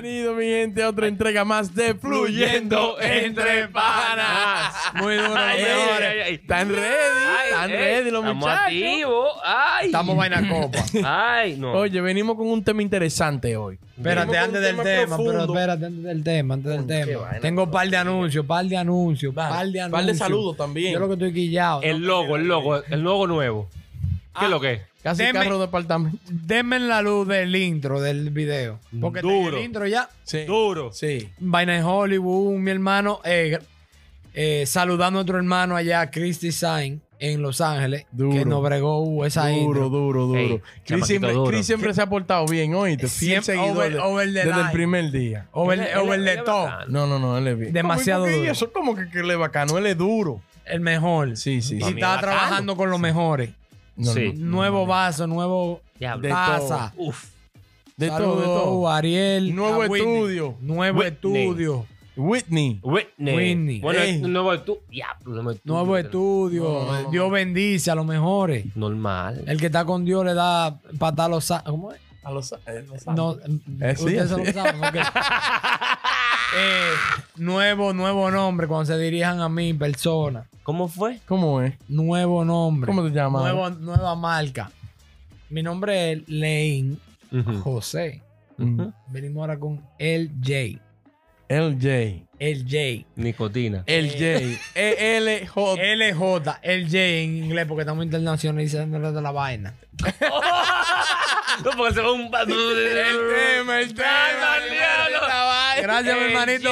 Bienvenido, mi gente, a otra entrega más de Fluyendo Entre Panas. Muy duro, los Ay, ay, mejores. ay, ay. ¿Están ready? ¿Están ready los estamos muchachos? activos. Ay. Estamos vaina copa. Ay, no. Oye, venimos con un tema interesante hoy. Espérate, Venimos con antes un del tema, profundo. pero espérate, antes del tema, antes del qué tema. vaina. Tengo un par de anuncios, par de anuncios, par de anuncios. Par de saludos también. Yo lo que estoy quillado. el ¿no? logo, el logo, el logo nuevo. ¿Qué es lo que es? Casi Deme- carro de apartamento. Denme la luz del intro del video. Porque Duro. el intro ya. Sí. Duro. Sí. Vaina en Hollywood, mi hermano, eh, eh, saludando a otro hermano allá, Chris Design, en Los Ángeles, Duro. que nos bregó uh, esa Duro, intro. duro, duro. Ey, Chris, chamaquito siempre, duro. Chris siempre se ha portado bien, oíste. Fiel Siempre seguidor over- de- over the desde el primer día. Over, Él- él- over él the es top. No, no, no, él es bien. Demasiado ¿Cómo, y por qué duro. eso? ¿Cómo que, que él es bacano? Él es duro. El mejor. Sí, sí, Y sí. Estaba es bacano. trabajando con los mejores. No, Sí. no, no, nuevo no. vaso, nuevo Diablo. De taza. Uf. De Saludos, todo, de todo. Ariel. Nuevo estudio. Nuevo Whitney. estudio. Whitney. Whitney. Whitney. Bueno, Ey. el nuevo estudio. Diablo, nuevo estudio. Nuevo estudio. No. Dios bendice a los mejores. Normal. El que está con Dios le da patada a los sa- ¿Cómo es? A los, eh, los No, Eh, sí, ustedes así. lo saben. ok. Eh, nuevo, nuevo nombre cuando se dirijan a mí, persona. ¿Cómo fue? ¿Cómo es? Nuevo nombre. ¿Cómo te llamas? Nuevo- nueva marca. Mi nombre es Ujú. José. Venimos ahora con el J. LJ. El J. Nicotina. LJ. E ELJ. LJ, el J en inglés, porque estamos internacionalizando de la vaina. No, porque se va un... El tema, el tema. Gracias, mi hermanito.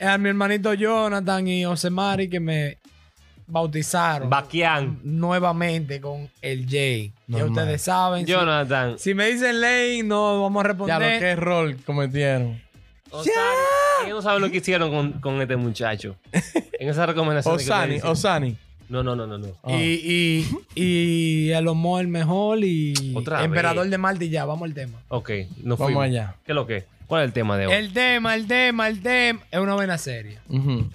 A mi hermanito Jonathan y Osemari que me bautizaron Baquián. nuevamente con el J. Ya Normal. ustedes saben. si- Jonathan. Si, me dicen Lane, no vamos a Ya responder. lo que error cometieron. Osani. Ellos no saben lo que hicieron con, con este muchacho. En esa recomendación. Osani. Osani. No, no, no, no. no. Ah. Y, y, y el Homo el mejor y Otra Emperador vez. de Marte y ya, vamos al tema. Ok, nos Vamos fuimos. allá. ¿Qué es lo que? ¿Cuál es el tema de hoy? El tema, el tema, el tema. Es una vaina seria. Ujú.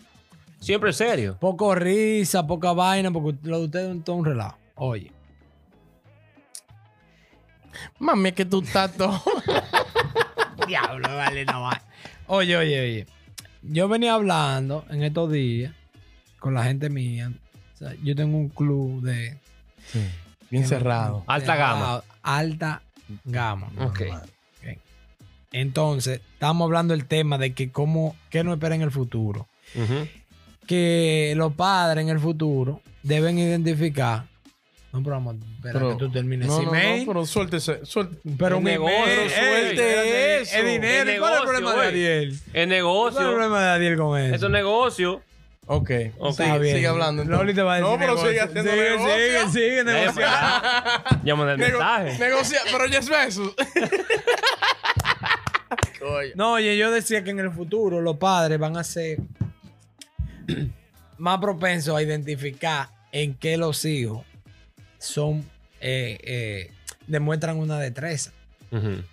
Siempre serio. Poco risa, poca vaina, porque lo de ustedes es todo un relajo. Oye. Mami, es que tú estás todo. Diablo, vale, no va. Oye, oye, oye. Yo venía hablando en estos días con la gente mía. O sea, yo tengo un club de. Sí, Bien cerrado. Alta gama. Alta gama. Ok. Entonces, estamos hablando del tema de que cómo, qué nos espera en el futuro. Que los padres en el futuro deben identificar. No, pero vamos, espera Pero- que tú termines. No, no, no, pero suéltese. suelte. pero El un negocio, email, pero suelte eso. Es dinero. El ¿Y ¿Cuál es el negocio, problema de güey. Ariel? El ¿Cuál es el negocio. problema de Ariel con eso? Eso es negocio. Ok. Ok. Sigue, Está bien. sigue hablando. entonces. Loli te va a decir No, pero negocio. sigue haciendo sigue, negocio. Sigue, sigue, Eh, negociando. Llámame el Nego- mensaje. negocia, pero ya es No, oye, yo decía que en el futuro los padres van a ser más propensos a identificar en qué los hijos son, eh, eh, demuestran una destreza.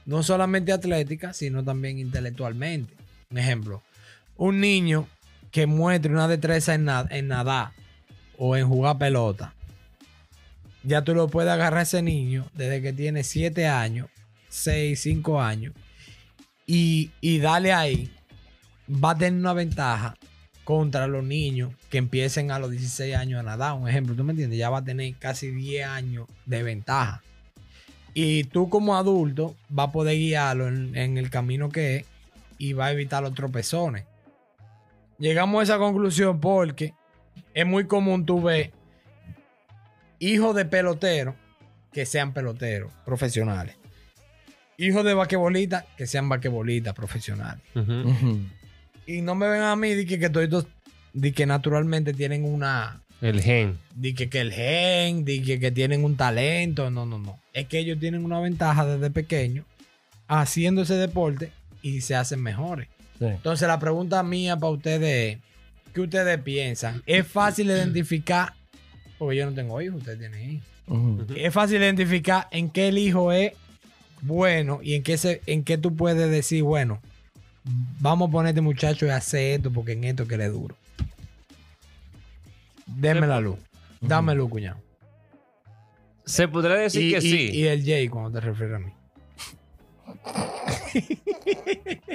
No solamente atlética, sino también intelectualmente. Un ejemplo, un niño que muestre una destreza en, na- en nadar o en jugar pelota. Ya tú lo puedes agarrar a ese niño desde que tiene 7 años, 6, 5 años y, y darle ahí. Va a tener una ventaja contra los niños que empiecen a los 16 años a nadar. Un ejemplo, ¿tú me entiendes? Ya va a tener casi 10 años de ventaja. Y tú como adulto vas a poder guiarlo en, en el camino que es y va a evitar los tropezones. Llegamos a esa conclusión porque es muy común tú ver hijos de peloteros que sean peloteros profesionales. Hijos de vaquebolistas que sean vaquebolistas profesionales. Y no me ven a mí de que, que todos de que naturalmente tienen una El gen. de que, que el gen, de que, que tienen un talento. No, no, no. Es que ellos tienen una ventaja desde pequeño haciendo ese deporte y se hacen mejores. Sí. Entonces, la pregunta mía para ustedes es: ¿qué ustedes piensan? ¿Es fácil identificar? Porque yo no tengo hijos, ustedes tienen hijos. Es fácil identificar en qué el hijo es bueno y en qué, se, en qué tú puedes decir, bueno, vamos a poner a este muchacho a hacer esto porque en esto que duro. Deme la luz. Dame luz, cuñado. Se podría decir y, que y- sí. y el J cuando te refieres a mí.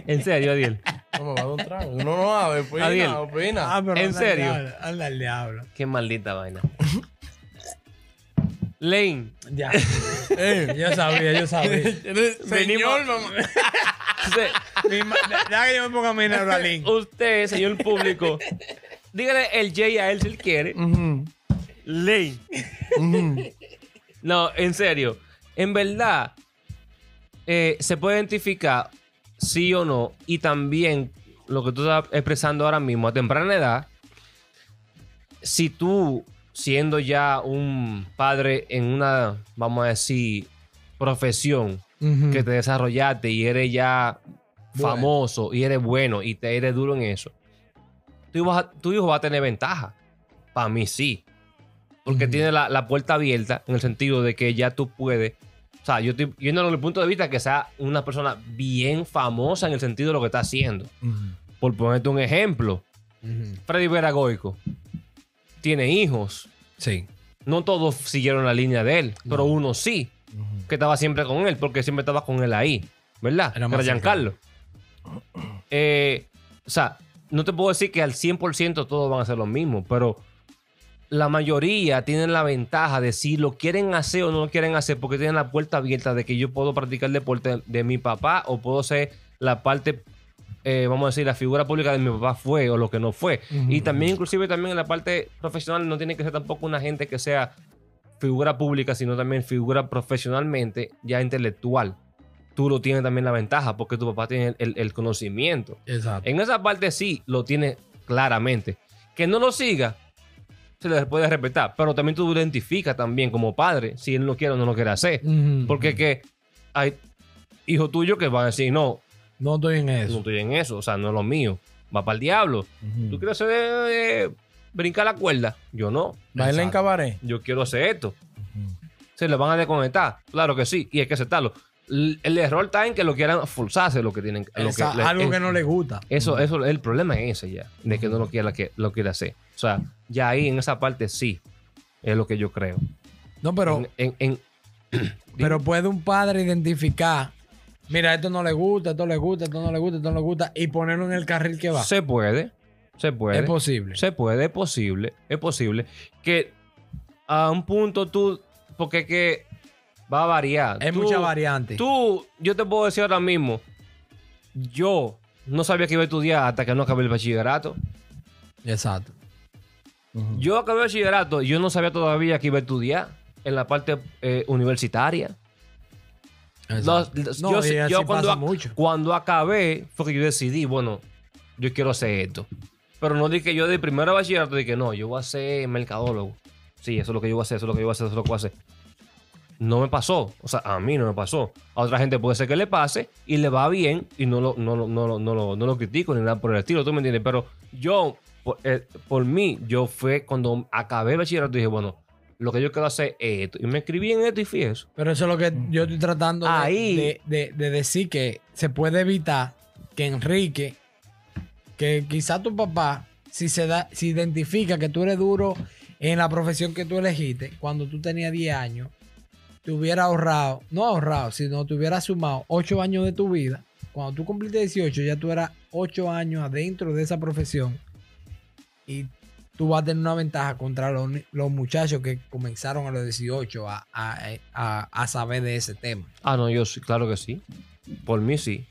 En serio, Adiel. No me va a dar un trago. Uno no sabe, opina, Adiel. opina. Ah, pero ¿En anda al serio? diablo, Anda al diablo. Qué maldita vaina. Lane, Ya. Eh, Yo sabía, yo sabía. Señor, mamá. usted, Mi ma- Deja que yo me ponga mi Neuralink. usted, señor público, dígale el J a él si él quiere. Ujú, Lane. ujú. No, en serio. En verdad, eh, se puede identificar sí o no. Y también lo que tú estás expresando ahora mismo a temprana edad. Si tú, siendo ya un padre en una, vamos a decir, profesión que te desarrollaste y eres ya Bueno. famoso y eres bueno y te eres duro en eso, tu hijo, va a- tu hijo va a tener ventaja. Para mí sí. Porque tiene la, la puerta abierta en el sentido de que ya tú puedes. O sea, yo estoy viendo desde el punto de vista que sea una persona bien famosa en el sentido de lo que está haciendo. Por ponerte un ejemplo. Freddy Veragoico tiene hijos. Sí. No todos siguieron la línea de él, pero uno sí, que estaba siempre con él, porque siempre estaba con él ahí, ¿verdad? Era Era, Giancarlo. Eh, o sea, no te puedo decir que al 100% todos van a ser lo mismo, pero la mayoría tienen la ventaja de si lo quieren hacer o no lo quieren hacer, porque tienen la puerta abierta de que yo puedo practicar el deporte de mi papá o puedo ser la parte, eh, vamos a decir, la figura pública de mi papá fue o lo que no fue. Ujú. Y también, inclusive, también en la parte profesional no tiene que ser tampoco una gente que sea figura pública, sino también figura profesionalmente ya intelectual. Tú lo tienes también la ventaja porque tu papá tiene el, el conocimiento. Exacto. En esa parte sí lo tiene claramente. Que no lo siga, se le puede respetar, pero también tú lo identificas también como padre si él no quiere o no lo quiere hacer. Ujú. Porque que hay hijos tuyos que van a decir, no, No estoy en no eso. estoy en eso, o sea, no es lo mío. Va para el diablo. ¿Tú quieres hacer eh, brincar la cuerda? Yo no. Baila en cabaret. Yo quiero hacer esto. Se le van a desconectar. Claro que sí. Y hay que aceptarlo. L- El error está en que lo quieran forzarse lo que tienen. Lo Esa- que, le- algo es- que no le gusta. Eso, eso, el problema es ese ya. De que no lo quiera, que lo quiere hacer. O sea, ya ahí en esa parte sí. Es lo que yo creo. No, pero, En- en- en- pero puede un padre identificar. Mira, esto no le gusta, esto le gusta, esto no le gusta, esto no le gusta. Y ponerlo en el carril que va. se puede. Se puede. es posible. Se puede, es posible, es posible que a un punto tú, porque es que va a variar. Hay Tú- mucha variante. Tú, yo te puedo decir ahora mismo, yo no sabía que iba a estudiar hasta que no acabé el bachillerato. Exacto. Yo acabé el bachillerato y yo no sabía todavía que iba a estudiar en la parte eh, universitaria. Los- No, yo yo cuando, pasa ac- mucho. cuando acabé fue que yo decidí, bueno, yo quiero hacer esto. Pero no dije yo de primero bachillerato, dije, no, yo voy a ser mercadólogo. Sí, eso es lo que yo voy a hacer, eso es lo que yo voy a hacer, eso es lo que voy a hacer. No me pasó. O sea, a mí no me pasó. A otra gente puede ser que le pase y le va bien y no lo, no, lo- no, lo- no, lo- no lo critico ni nada por el estilo, ¿tú me entiendes? Pero yo, por, eh, por mí, yo fue cuando acabé el bachillerato, dije, bueno, lo que yo quiero hacer es esto. Y me escribí en esto y fui eso. Pero eso es lo que yo estoy tratando de, Ahí. de- de- de decir que se puede evitar que Enrique, que quizá tu papá, si se da, si identifica que tú eres duro en la profesión que tú elegiste, cuando tú tenías 10 años, te hubiera ahorrado, no ahorrado, sino te hubiera sumado 8 años de tu vida. Cuando tú cumpliste 18, ya tú eras 8 años adentro de esa profesión. Y tú vas a tener una ventaja contra los, los muchachos que comenzaron a los 18 a, a- a- a saber de ese tema. Ah, no, yo sí, claro que sí. Por mí sí.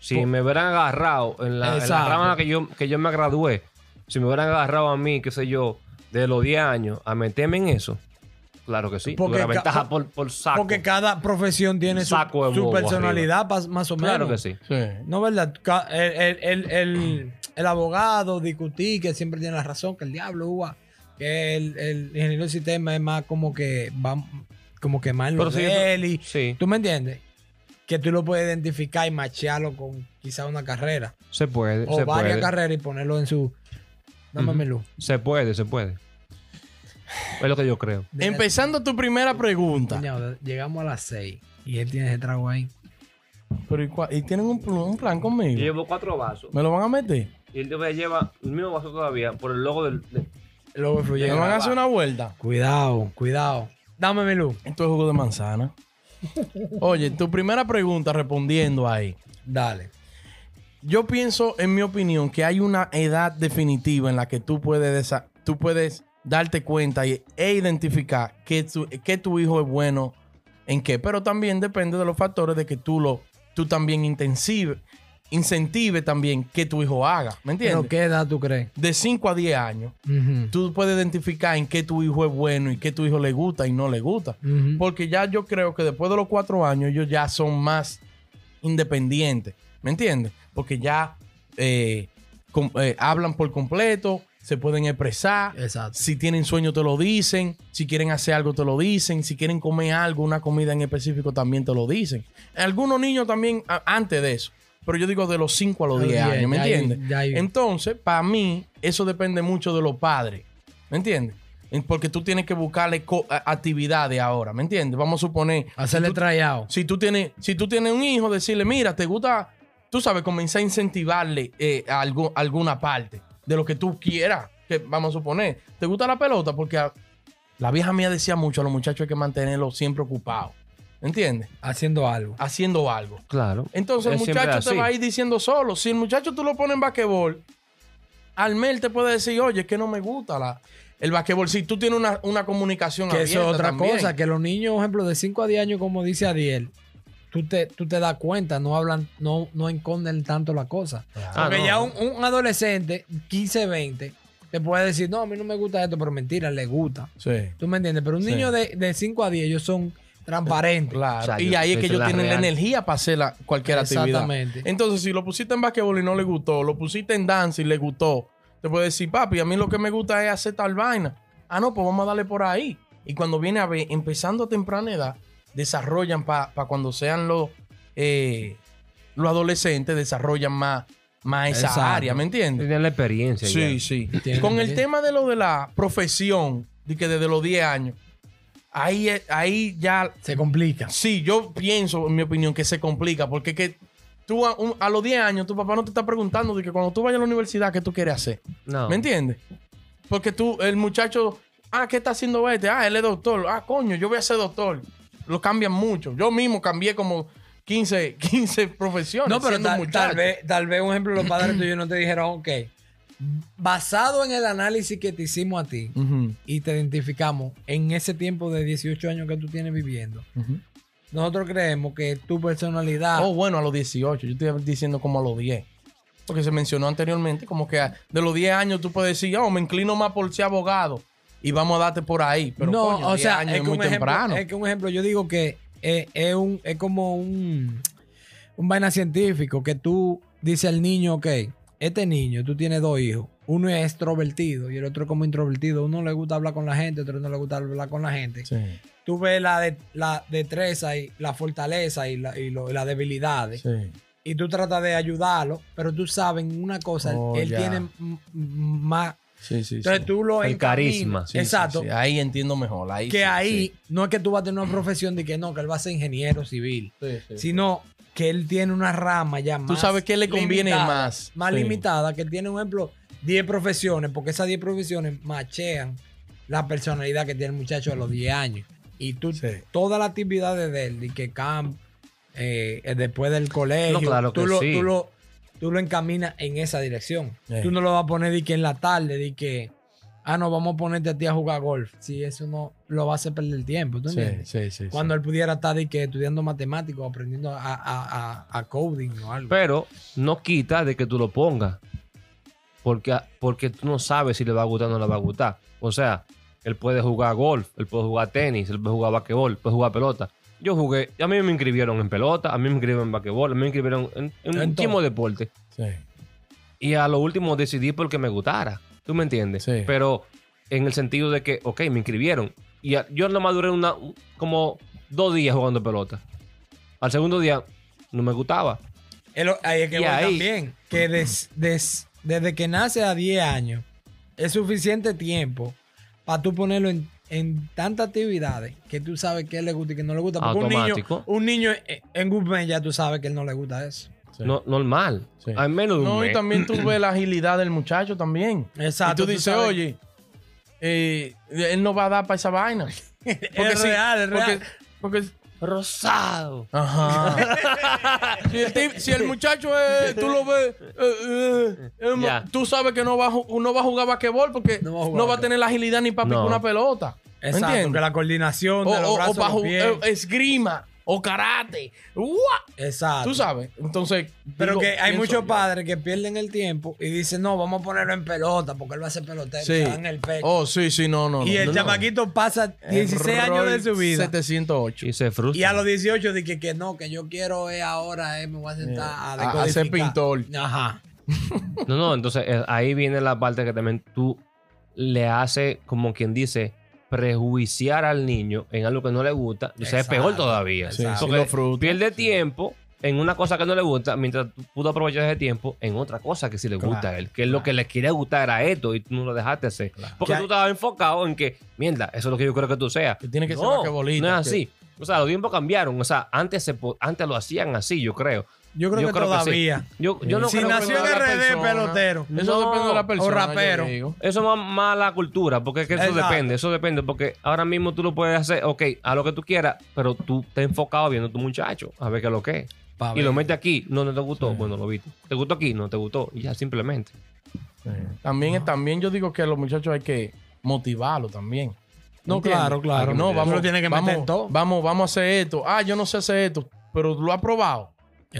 Si Por- me hubieran agarrado en la, en la rama que yo, que yo me gradué, si me hubieran agarrado a mí, qué sé yo, de los 10 años, a meterme en eso, claro que sí. Porque Porque ca- ventaja por, por saco. Porque cada profesión tiene su, Saco personalidad más o menos. claro que sí. Sí. No, ¿verdad? El, el- el- el- el abogado discutí que siempre tiene la razón, que el diablo, uva, que el, el ingeniero del sistema es más como que va como que más en lo sí, y- Sí, ¿Tú me entiendes? Que tú lo puedes identificar y machearlo con quizá una carrera. se puede, O se varias puede. carreras y ponerlo en su... Dame Ujú. luz. Se puede, se puede. Es lo que yo creo. Empezando tu primera pregunta. Cuñado, llegamos a las 6 y él tiene ese trago ahí. Pero ¿y, y tienen un, pl- un plan conmigo? Yo llevo cuatro vasos. ¿Me lo van a meter? Y él todavía lleva el mismo vaso todavía por el logo del... de- Luego ¿Me fluye. van a hacer una vuelta? Cuidado, cuidado. Dame mi luz. Esto es jugo de manzana. Oye, tu primera pregunta respondiendo ahí. Dale. Yo pienso, en mi opinión, que hay una edad definitiva en la que tú puedes, desa- tú puedes darte cuenta y, e identificar que tu, que tu hijo es bueno en qué. Pero también depende de los factores de que tú lo, tú también intensive, incentive también que tu hijo haga. ¿Me ¿Pero entiendes? qué edad tú crees? De 5 a 10 años, tú puedes identificar en qué tu hijo es bueno y qué tu hijo le gusta y no le gusta. Porque ya yo creo que después de los cuatro años ellos ya son más independientes. ¿Me entiendes? Porque ya eh, com- eh, hablan por completo, se pueden expresar. Exacto. Si tienen sueño te lo dicen. Si quieren hacer algo te lo dicen. Si quieren comer algo, una comida en específico también te lo dicen. Algunos niños también antes de eso. Pero yo digo de los 5 a los A los 10 10, años, ¿me entiendes? Entonces, para mí, eso depende mucho de los padres. ¿Me entiendes? En- Porque tú tienes que buscarle actividades ahora, ¿me entiendes? Vamos a suponer. Hacerle si tryout. si tú tienes, si tú tienes un hijo, decirle, mira, te gusta, tú sabes, comenzar a incentivarle eh, a algo- alguna parte de lo que tú quieras. Que vamos a suponer, ¿te gusta la pelota? Porque a- la vieja mía decía mucho a los muchachos hay que mantenerlos siempre ocupados. ¿Entiendes? Haciendo algo. Haciendo algo. Claro. Entonces el muchacho te va a ir diciendo solo. Si el muchacho tú lo pones en basquetbol, al mel te puede decir, oye, es que no me gusta la, el basquetbol. Si tú tienes una, una comunicación Que eso es otra también. cosa, que los niños, por ejemplo, de 5 a 10 años, como dice Adiel, tú te, tú te das cuenta, no hablan, no, no esconden tanto la cosa. Ah, Porque no. ya un, un adolescente, 15, 20, te puede decir, no, a mí no me gusta esto, pero mentira, le gusta. Sí. ¿Tú me entiendes? Pero un Sí. niño de, de 5 a 10, ellos son transparentes. Claro. O sea, y yo- ahí es que ellos tienen la energía para hacer la- cualquier actividad. Exactamente. Entonces, si lo pusiste en basquetbol y no le gustó, lo pusiste en dance y le gustó, te puede decir, papi, a mí lo que me gusta es hacer tal vaina. Ah, no, pues vamos a darle por ahí. Y cuando viene a ver, empezando a temprana edad, desarrollan para cuando sean los, eh, los adolescentes, desarrollan más, más esa Exacto. área, ¿me entiendes? Tienen la experiencia. Sí, ya. sí. Tienen Con el tema de lo de la profesión, de que desde los 10 años, ahí, ahí ya Se complica. Sí, yo pienso, en mi opinión, que se complica porque que tú a, un- a los 10 años, tu papá no te está preguntando de que cuando tú vayas a la universidad, ¿qué tú quieres hacer? No. ¿Me entiendes? Porque tú, el muchacho, ah, ¿qué está haciendo este? Ah, él es doctor. Ah, coño, yo voy a ser doctor. Lo cambian mucho. Yo mismo cambié como 15, 15 profesiones. No, pero tal, vez, tal vez, un ejemplo, los padres tuyos no te dijeron, ok, basado en el análisis que te hicimos a ti y te identificamos en ese tiempo de 18 años que tú tienes viviendo, nosotros creemos que tu personalidad... Oh, bueno, a los 18. Yo estoy diciendo como a los 10. Porque se mencionó anteriormente, como que de los 10 años tú puedes decir, oh, me inclino más por ser abogado y vamos a darte por ahí. Pero no, coño, o 10 sea, años es, que muy ejemplo, temprano. es que un ejemplo, yo digo que es, es un, es como un, un vaina científico que tú dices al niño, ok, este niño, tú tienes dos hijos, uno es extrovertido y el otro es como introvertido, uno le gusta hablar con la gente, otro no le gusta hablar con la gente. Sí, Tú ves la, de, la destreza y la fortaleza y, la, y, lo- y las debilidades sí. y tú tratas de ayudarlo, pero tú sabes una cosa, Oh, él ya. tiene más... Sí, sí, Entonces sí. tú lo El carisma. Sí, Exacto sí. Ahí entiendo mejor. Ahí que sí, ahí sí. no es que tú vas a tener una profesión de que no, que él va a ser ingeniero civil, Sí, sí. sino que él tiene una rama ya más. Tú sabes qué le conviene limitada, más. Más Sí. limitada, que él tiene, un ejemplo, 10 profesiones, porque esas 10 profesiones machean la personalidad que tiene el muchacho a los 10 años. Y tú, Sí. todas las actividades de él, y que camp, eh, eh, después del colegio, No, claro tú, que lo, sí. tú, lo, tú lo encaminas en esa dirección. Sí. Tú no lo vas a poner de que en la tarde, de que, ah, no, vamos a ponerte a ti a jugar golf. Si eso no lo va a hacer perder el tiempo, ¿tú Sí, entiendes? sí, sí, sí. Cuando él pudiera estar de que estudiando matemáticos, aprendiendo a, a, a, a coding o algo. Pero no quita de que tú lo pongas. Porque, porque tú no sabes si le va a gustar o no le va a gustar. O sea, él puede jugar golf, él puede jugar tenis, él puede jugar basquetbol, puede jugar pelota. Yo jugué, a mí me inscribieron en pelota, a mí me inscribieron en basquetbol, a mí me inscribieron en, en muchísimos todo. deportes. Sí. Y a lo último decidí porque me gustara. ¿Tú me entiendes? Sí. Pero en el sentido de que, ok, me inscribieron. Y a- yo nomás duré una, como dos días jugando pelota. Al segundo día no me gustaba. Es lo- ahí es que voy ahí- también. Que des- des- desde que nace a 10 años es suficiente tiempo para tú ponerlo en, en tantas actividades que tú sabes que le gusta y que no le gusta. Porque un niño, un niño en- mes ya tú sabes que él no le gusta eso. Sí. No, normal. Sí. Al menos de un No, y también tú ves la agilidad del muchacho también. Exacto. y tú tú dices, sabes- oye, eh, él no va a dar para esa vaina. Porque es si- real, es porque, real. porque rosado. Ajá. si, el tip- si el muchacho es, tú lo ves, eh, eh, eh, tú sabes que no va, no va a jugar basquetbol porque No va a tener la agilidad ni para picar No. una pelota. ¿Me Exacto, entiendes? que la coordinación O, de los o- o brazos, los jugar pies. esgrima o karate. ¡Uah! Exacto. Tú sabes. Entonces. Pero digo, que hay muchos padres que pierden el tiempo y dicen, no, vamos a ponerlo en pelota porque él va a ser pelotero. Sí. dan el pecho. Oh, sí, sí, no, no. y no, el no, no. chamaquito pasa 16 años de su vida. 708. Y se frustra. Y a los 18 dije que no, que yo quiero es ahora, eh, me voy a sentar a, a- a ser pintor. Ajá. No, no, entonces eh, ahí viene la parte que también tú le haces, como quien dice, prejuiciar al niño en algo que no le gusta. O sea, es peor todavía. Sí, Porque fruta. pierde tiempo en una cosa que no le gusta, mientras tú pudo aprovechar ese tiempo en otra cosa que sí le gusta Claro, a él. Que es lo que le quiere gustar a esto y tú no lo dejaste hacer. Porque Que tú estabas enfocado en que, mierda, eso es lo que yo creo que tú seas. Que tiene que ser no, basquetbolista, No es que- así. O sea, los tiempos cambiaron. O sea, antes, se, po- antes lo hacían así, yo creo. Yo creo Yo que creo que sí. todavía. Yo, yo no si creo nació en RD persona. pelotero. Eso No, depende de la persona. rapero. yo digo. Eso es más, más la cultura, porque es que eso Exacto. depende, eso depende, porque ahora mismo tú lo puedes hacer, ok, a lo que tú quieras, pero tú te enfocado viendo a tu muchacho, a ver qué es lo que es. Pa' Y ver. lo metes aquí, no, no te gustó, Sí. bueno, lo viste. ¿Te gustó aquí? No te gustó, y ya simplemente. También, también yo digo que a los muchachos hay que motivarlos también. No, ¿Entiendes? claro, claro. No, vamos, lo tienes que meter vamos, todo. Vamos, vamos a hacer esto. Ah, yo no sé hacer esto, pero lo ha probado.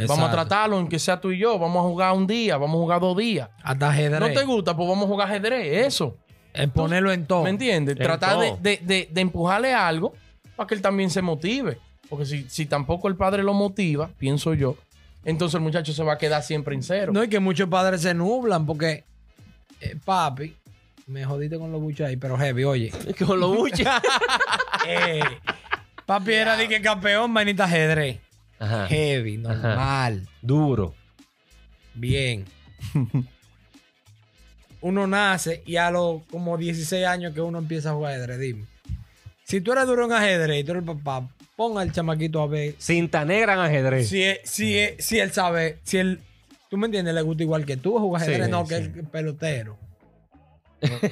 Vamos a tratarlo en que sea tú y yo. Vamos a jugar un día, vamos a jugar dos días. Hasta ajedrez. ¿No te gusta? Pues vamos a jugar ajedrez. Eso. Es ponerlo en todo. ¿Me entiendes? En Tratar de, todo. de- de- de empujarle algo para que él también se motive. Porque si, si tampoco el padre lo motiva, pienso yo, entonces el muchacho se va a quedar siempre en cero. No, y que muchos padres se nublan porque, eh, papi, me jodiste con los buchos ahí, pero heavy, oye. Con lo mucho. eh, papi era de que campeón, manita ajedrez. Ajá. Heavy, normal, Duro. bien. uno nace y a los como 16 años que uno empieza a jugar ajedrez, dime. Si tú eres duro en ajedrez y tú eres el papá, pon al chamaquito a ver Cinta negra en ajedrez. si, es- si, es- si él sabe, si él, tú me entiendes, le gusta igual que tú jugar ajedrez, Sí, no que el pelotero.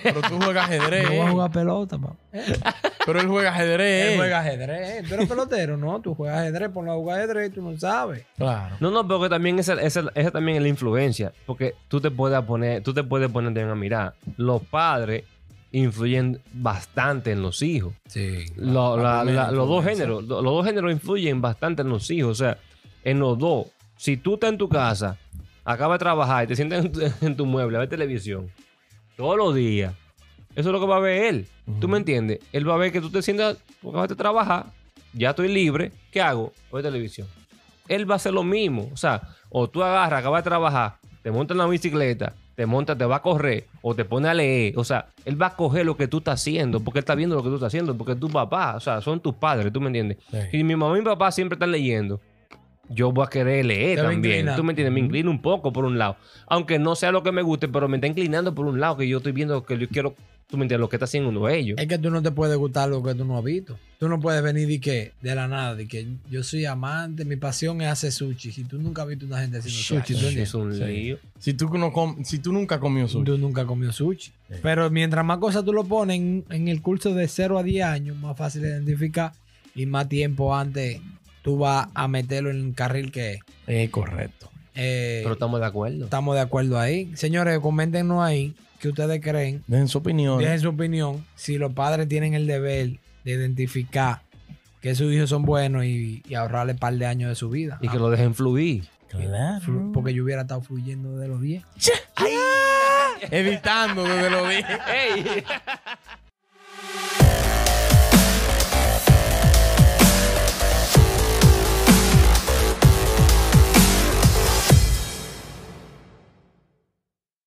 Pero tú juegas ajedrez. Yo voy a jugar pelota, papá. Pero él juega ajedrez. Él juega ajedrez. Tú eres pelotero, ¿no? Tú juegas ajedrez, ponlo a jugar ajedrez y tú no sabes. Claro. No, no, pero que también esa, esa, esa también es la influencia. Porque tú te puedes poner, tú te puedes poner también a mirar. Los padres influyen bastante en los hijos. Sí. Lo- la la- primera la- los dos géneros, lo- los dos géneros influyen bastante en los hijos. O sea, en los dos. Si tú estás en tu casa, acabas de trabajar y te sientas en tu, en tu mueble a ver televisión todos los días, eso es lo que va a ver él. ¿Tú me entiendes? Él va a ver que tú te sientas, tú acabas de trabajar, ya estoy libre, ¿qué hago? Ver televisión. Él va a hacer lo mismo. O sea, o tú agarras, acabas de trabajar, te montas en la bicicleta, te montas, te va a correr, o te pone a leer. O sea, él va a coger lo que tú estás haciendo, porque él está viendo lo que tú estás haciendo, porque es tu papá, o sea, son tus padres, ¿tú me entiendes? Sí. Y mi mamá y mi papá siempre están leyendo. Yo voy a querer leer Te también. ¿Tú me entiendes? Me inclino un poco por un lado. Aunque no sea lo que me guste, pero me está inclinando por un lado, que yo estoy viendo que yo quiero, tú me entiendes, lo que está haciendo uno de ellos. Es que tú no te puedes gustar lo que tú no has visto. Tú no puedes venir de que de la nada, de que yo soy amante, mi pasión es hacer sushi. Si tú nunca has visto una gente haciendo sushi, ¿tú Eso entiendes? es un Sí. lío. Si tú, no com- si tú nunca comió sushi. Tú nunca has comido sushi. Sí. Pero mientras más cosas tú lo pones en, en el curso de 0 a 10 años, más fácil de identificar y más tiempo antes tú vas a meterlo en el carril que es. Eh, correcto. Eh, Pero estamos de acuerdo. estamos de acuerdo ahí. Señores, coméntenos ahí qué ustedes creen. Dejen su opinión. Dejen su opinión. Si los padres tienen el deber de identificar que sus hijos son buenos y, y ahorrarle un par de años de su vida. Y que lo dejen fluir. Claro. Porque yo hubiera estado fluyendo de los 10. Editando desde lo dije. ¡Ey!